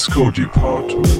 Disco Department.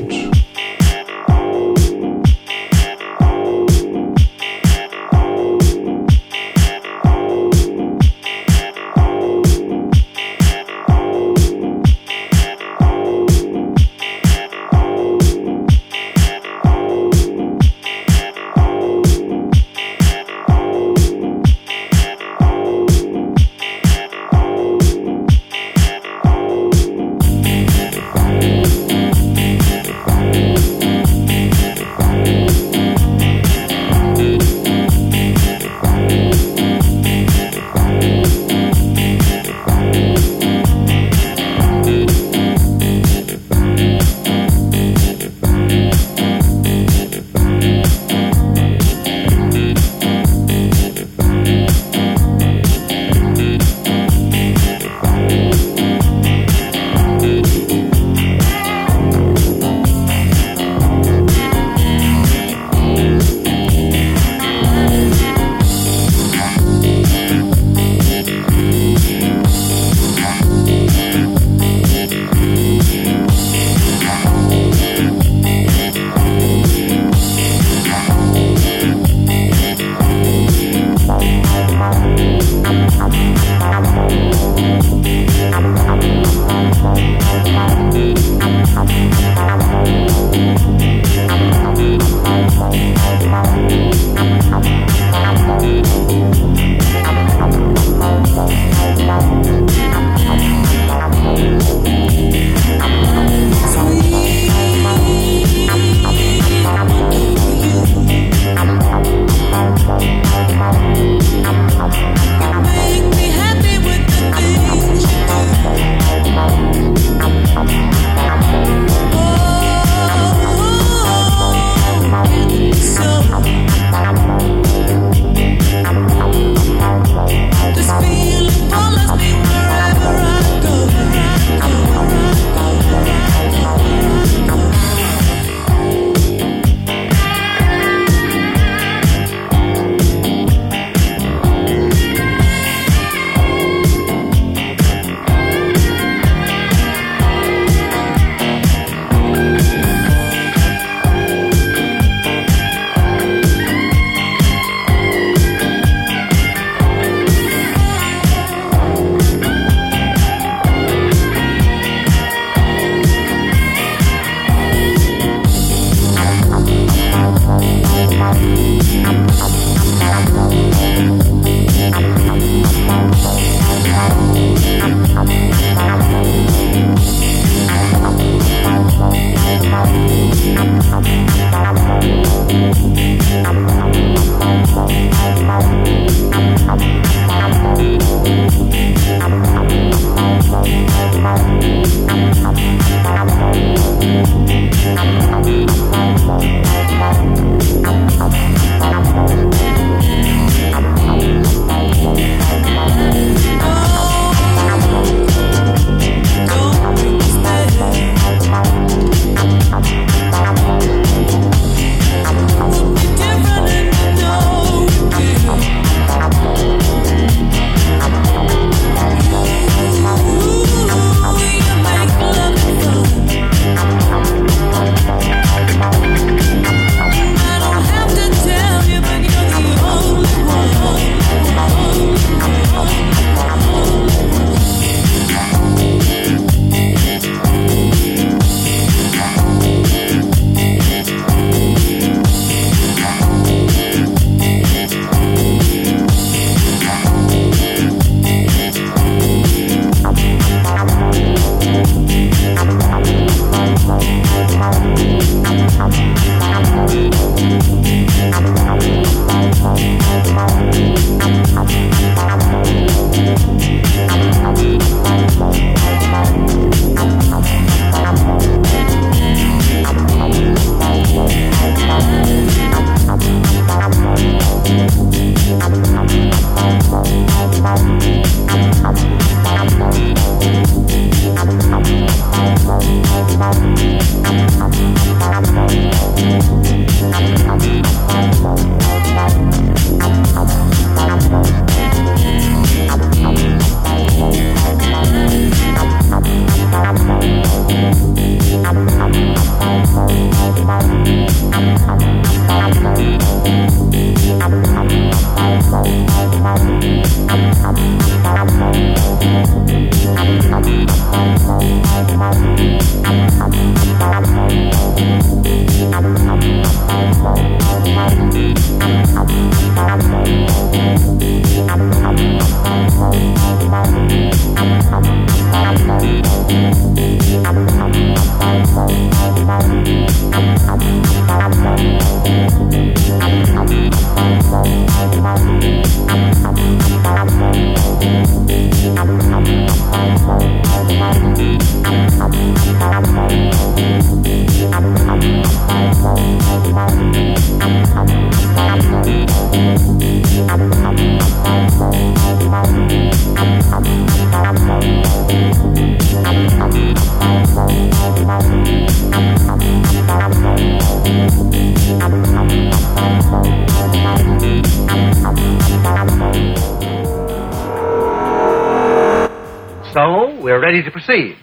Ready to proceed.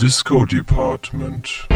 Disco Department.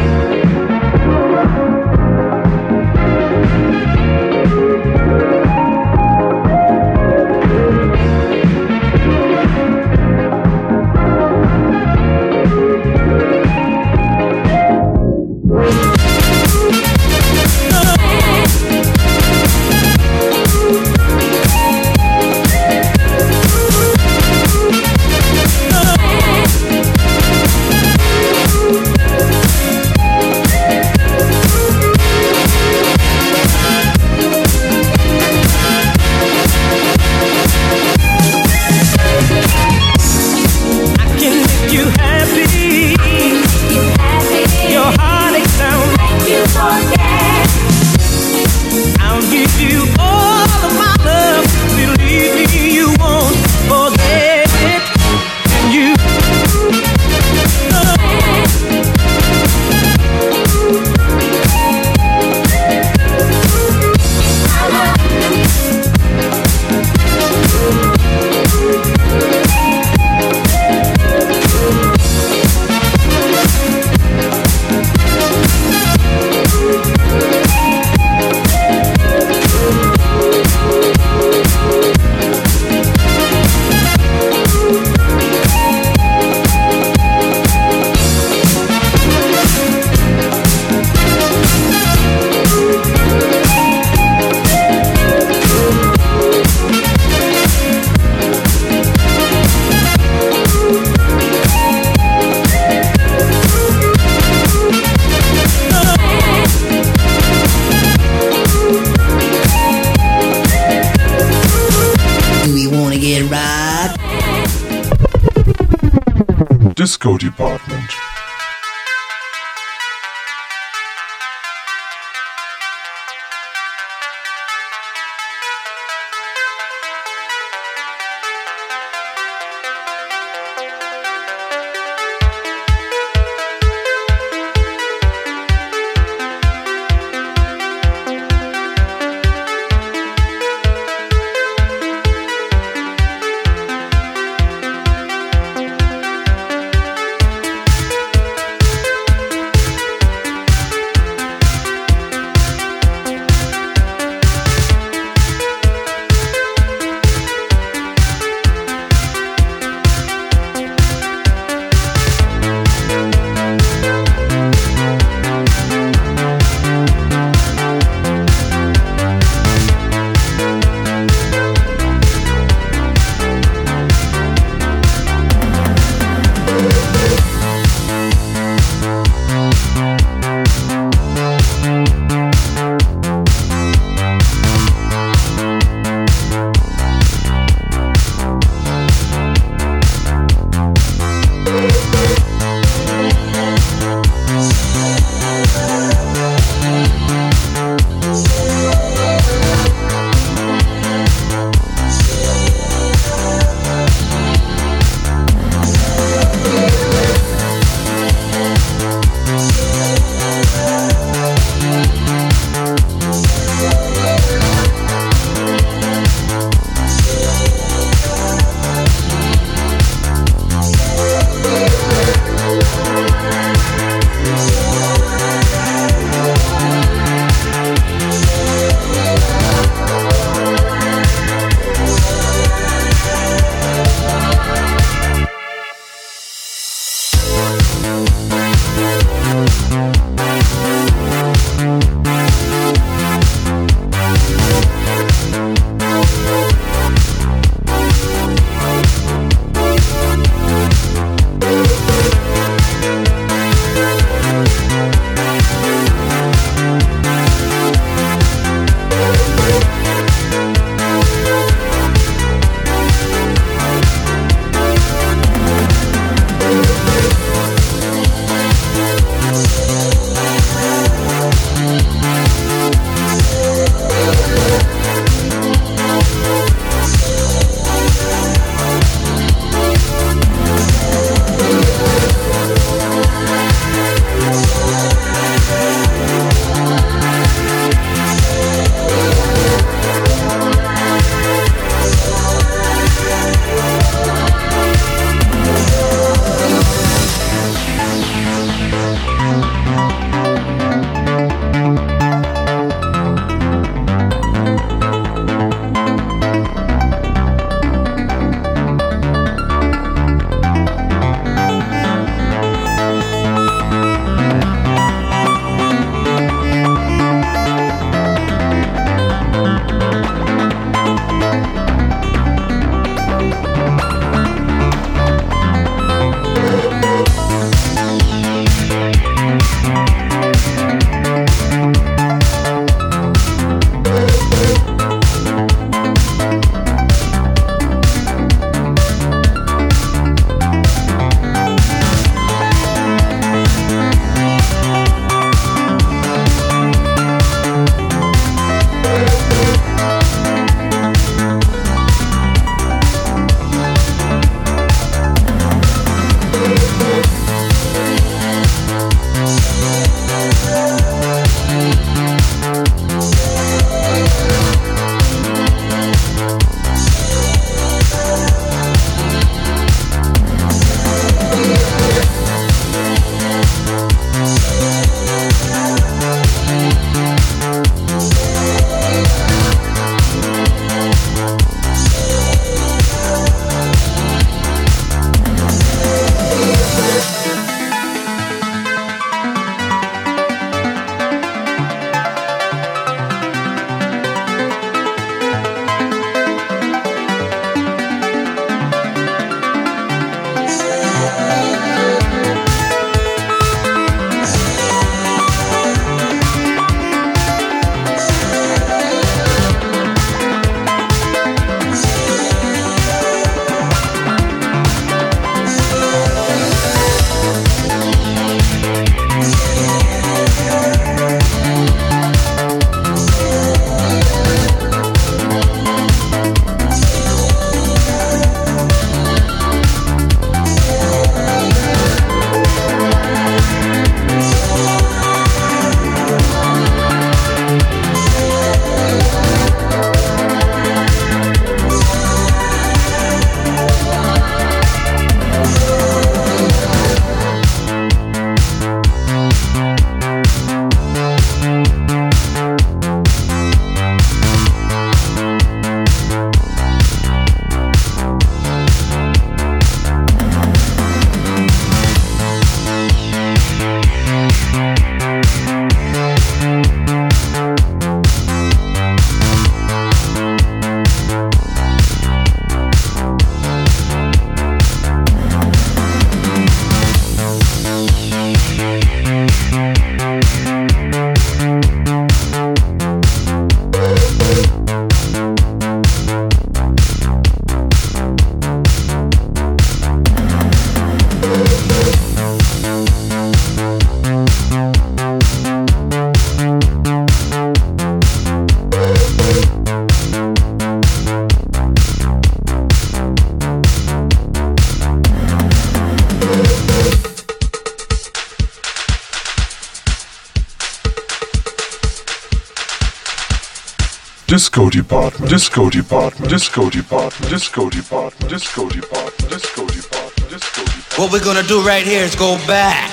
Disco Department. Disco department, disco department, disco department, disco department, disco department, disco department, disco department. What we're gonna do right here is go back.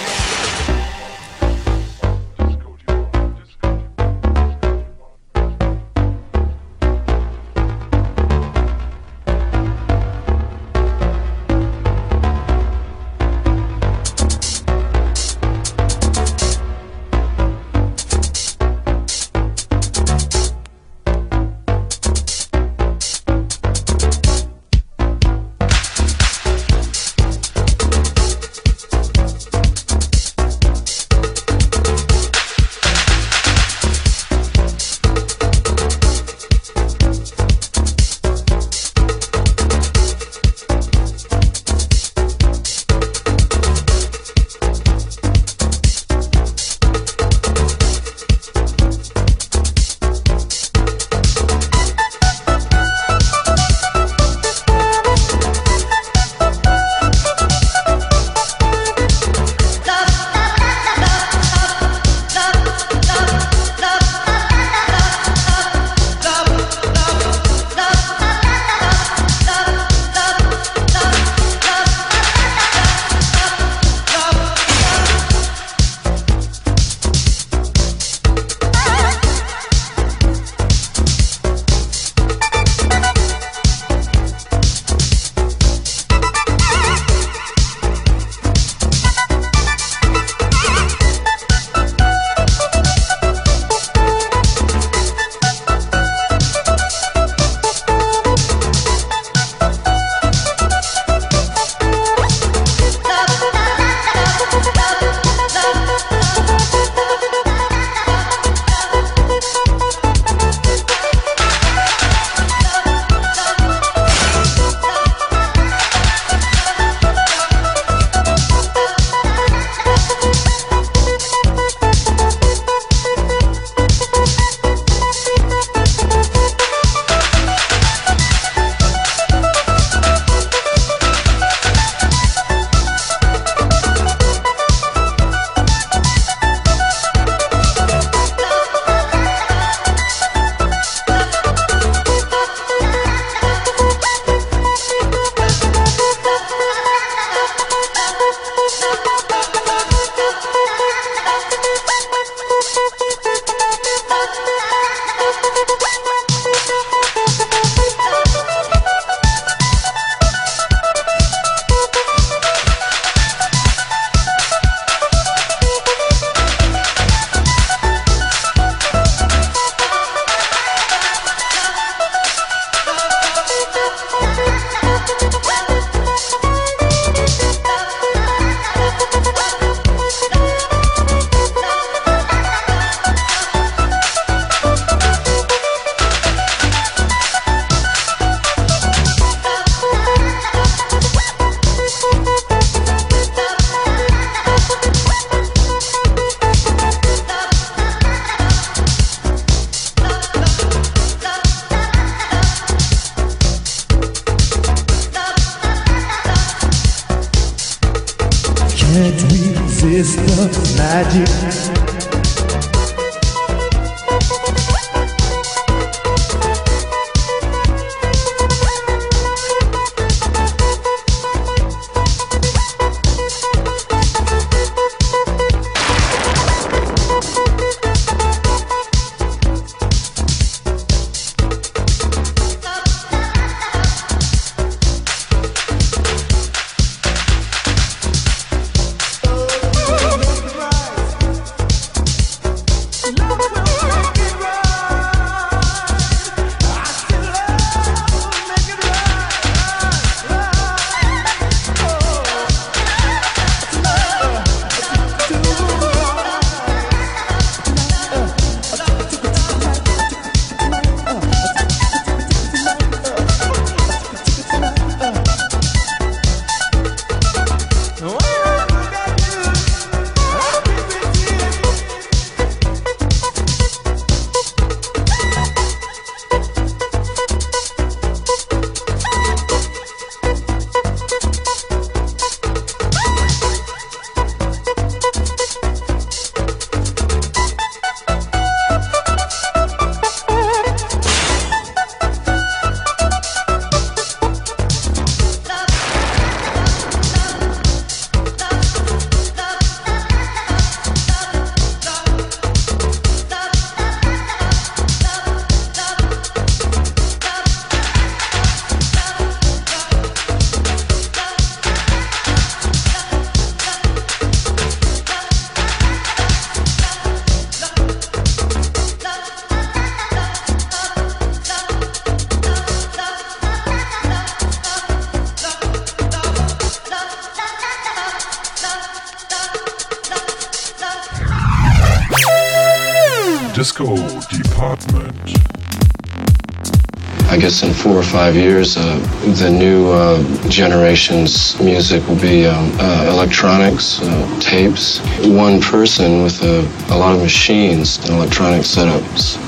In four or five years, uh, the new uh, generation's music will be um, uh, electronics, uh, tapes, one person with a, a lot of machines and electronic setups.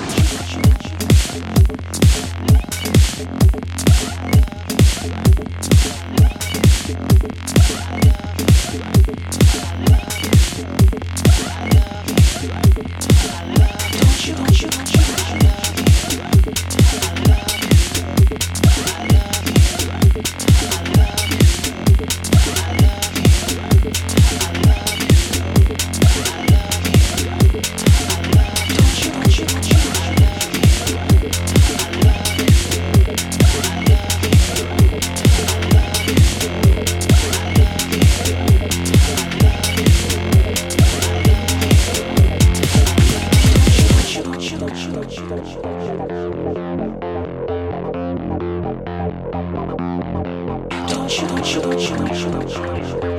Чук-чук-чук-чук.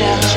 Your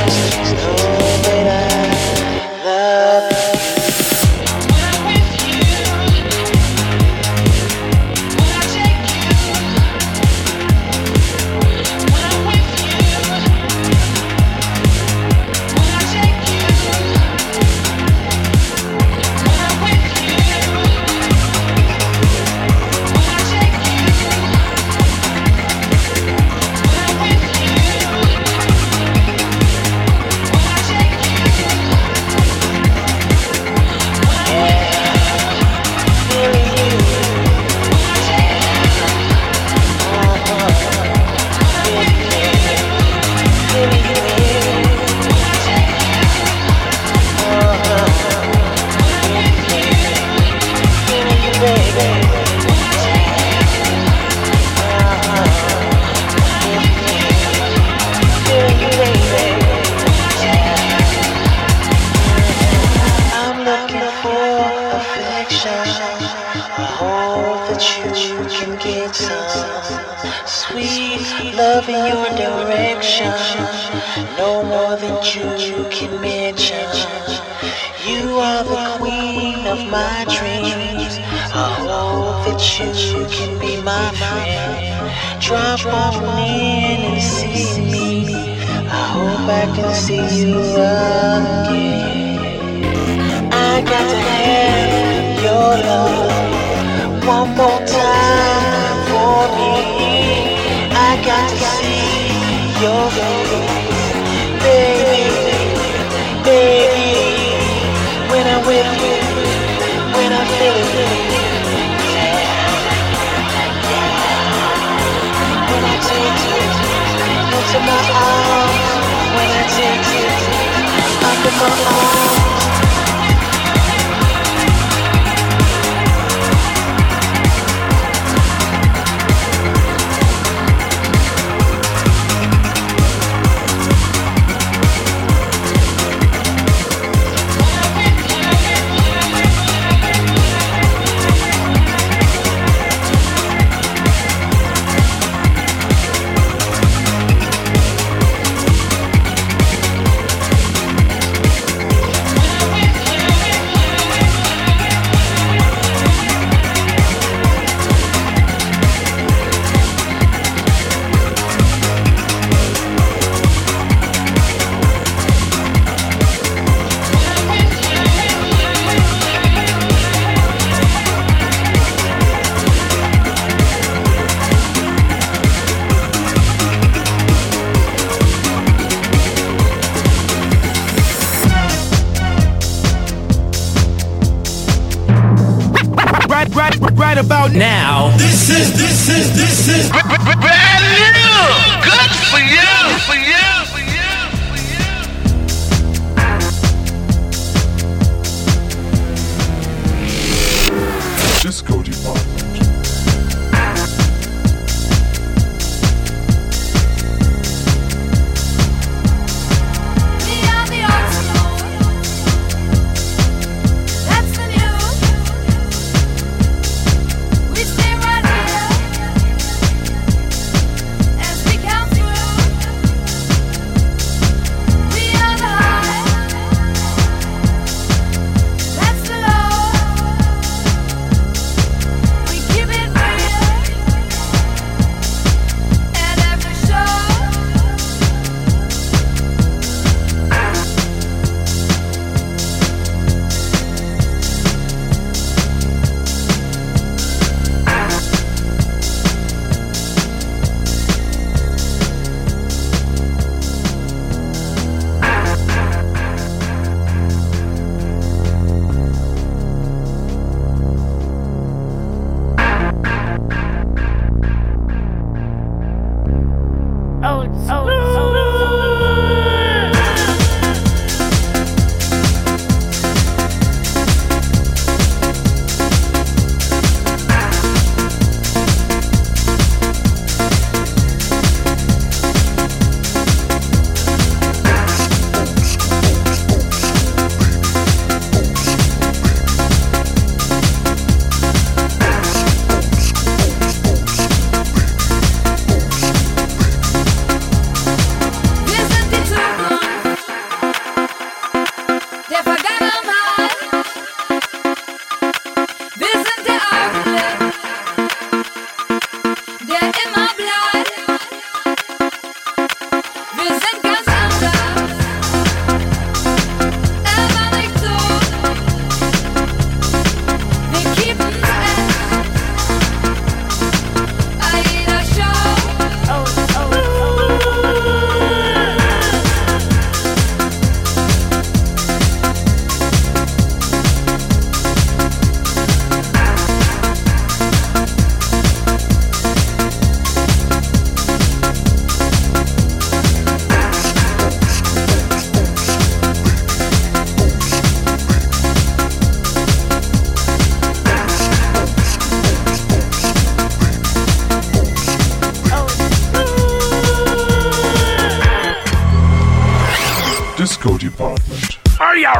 beautiful.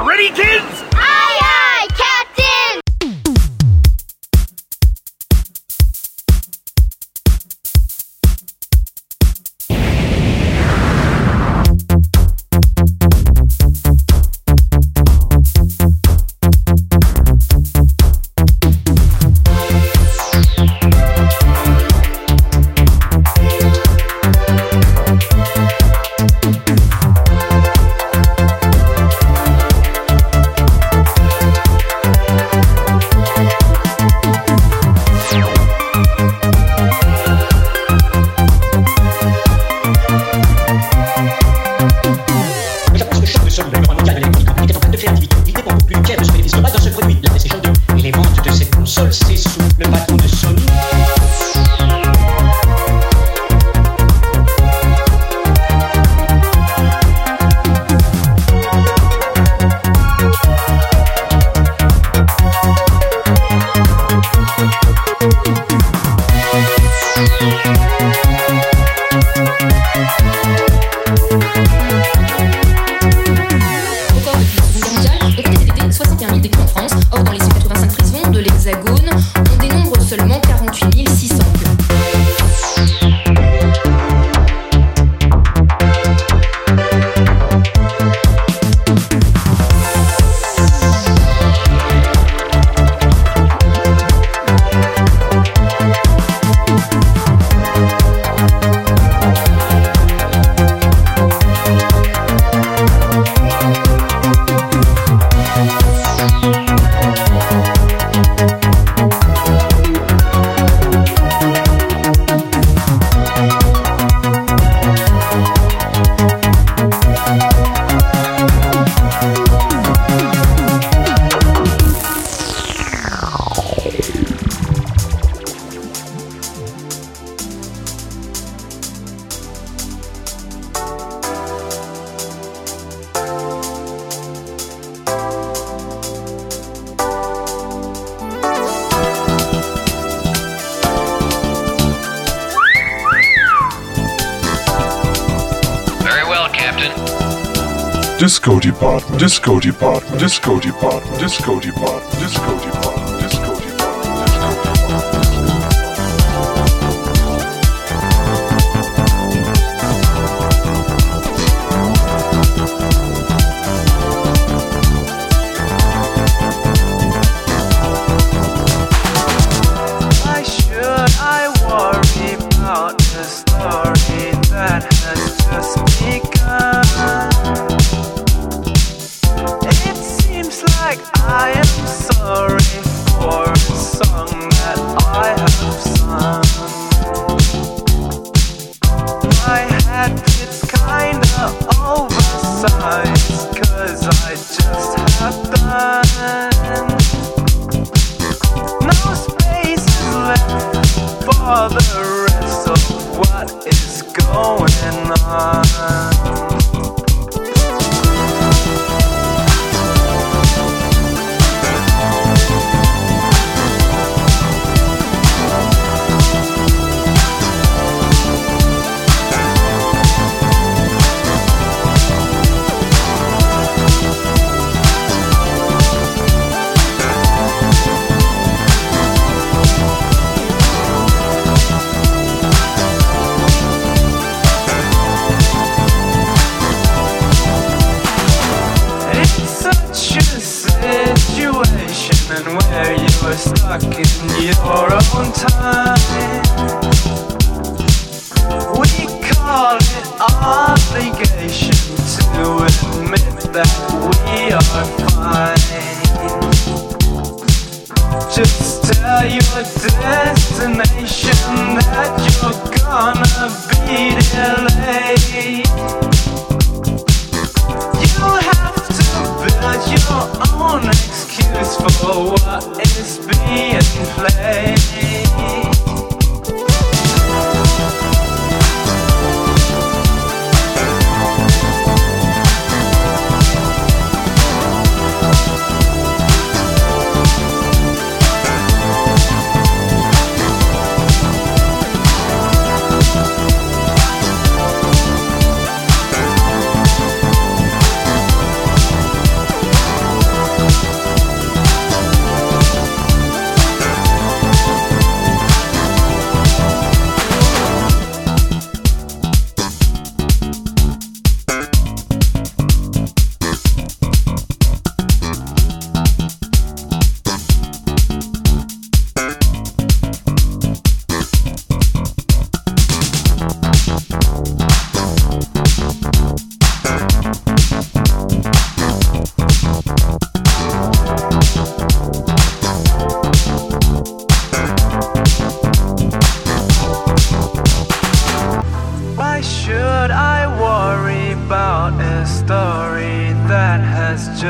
ready, kids? Disco Department, Disco Department, Disco Department, Disco Department.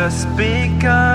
just begun.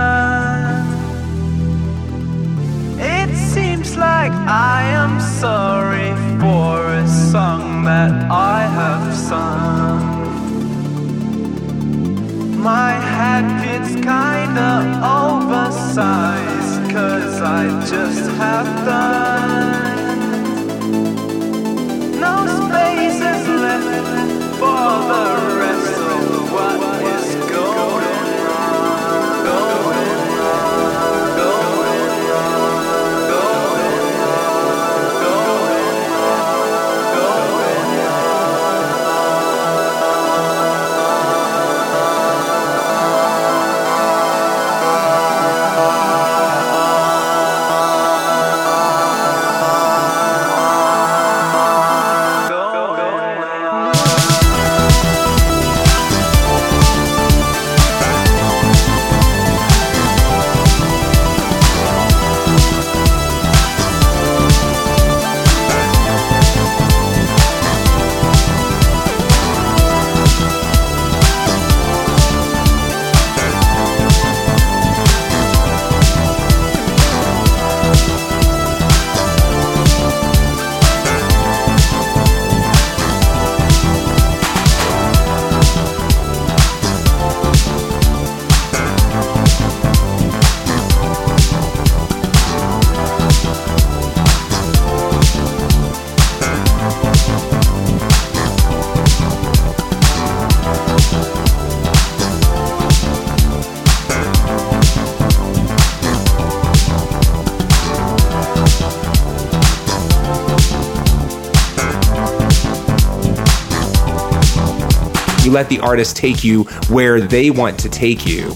You let the artist take you where they want to take you.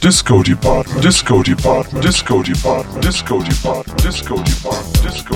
Disco Department, Disco Department, Disco Department, Disco Department, Disco Department, Disco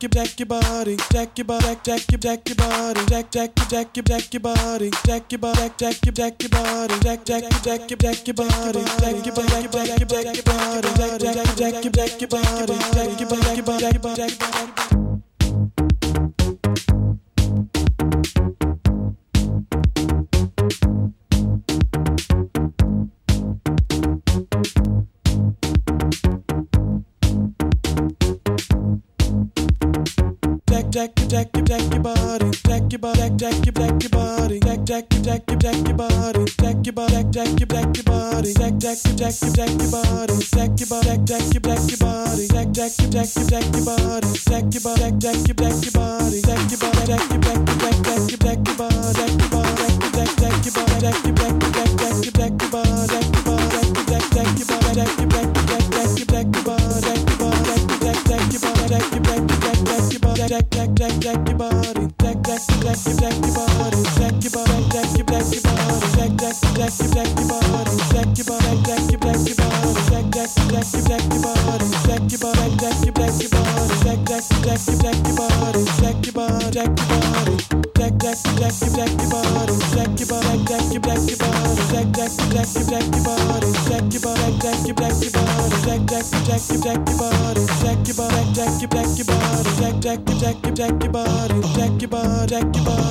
Jack your jack your body jack your body jack your jack your body jack jack jack your jack your body jack your body jack your jack your body jack jack your jack your jack your body jack your your body jack your jack your body jack your jack your jack your jack your your your body jack your body jack your jack your body jack jack jack your body. Jack your body jack your jack your body. Jack jack jack jack your body. Jack your body jack your jack your body. Jack jack your jack your body. Jack your body jack jack jack your body. Jack body jack your jack your jack jack your body jack your body jack your body. Jack your jack jack your jack your body jack your jack your body, jack your body, jack your jack your body, jack jack your jack your jack your body, jack your body, jack your body.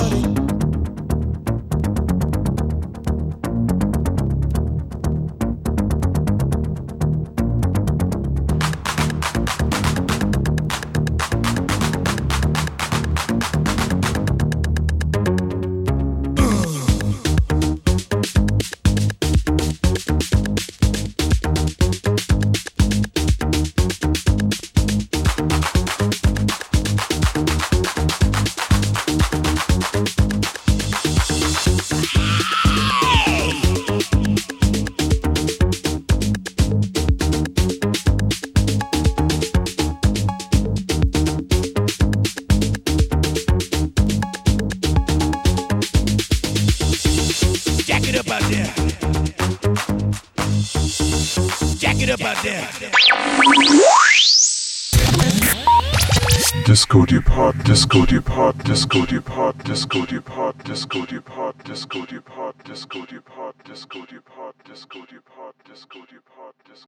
Disco Depart, Disco Depart, Disco Depart, Disco Depart, Disco Depart, Disco Depart, Disco Depart, Disco Depart, Disco Depart, Disco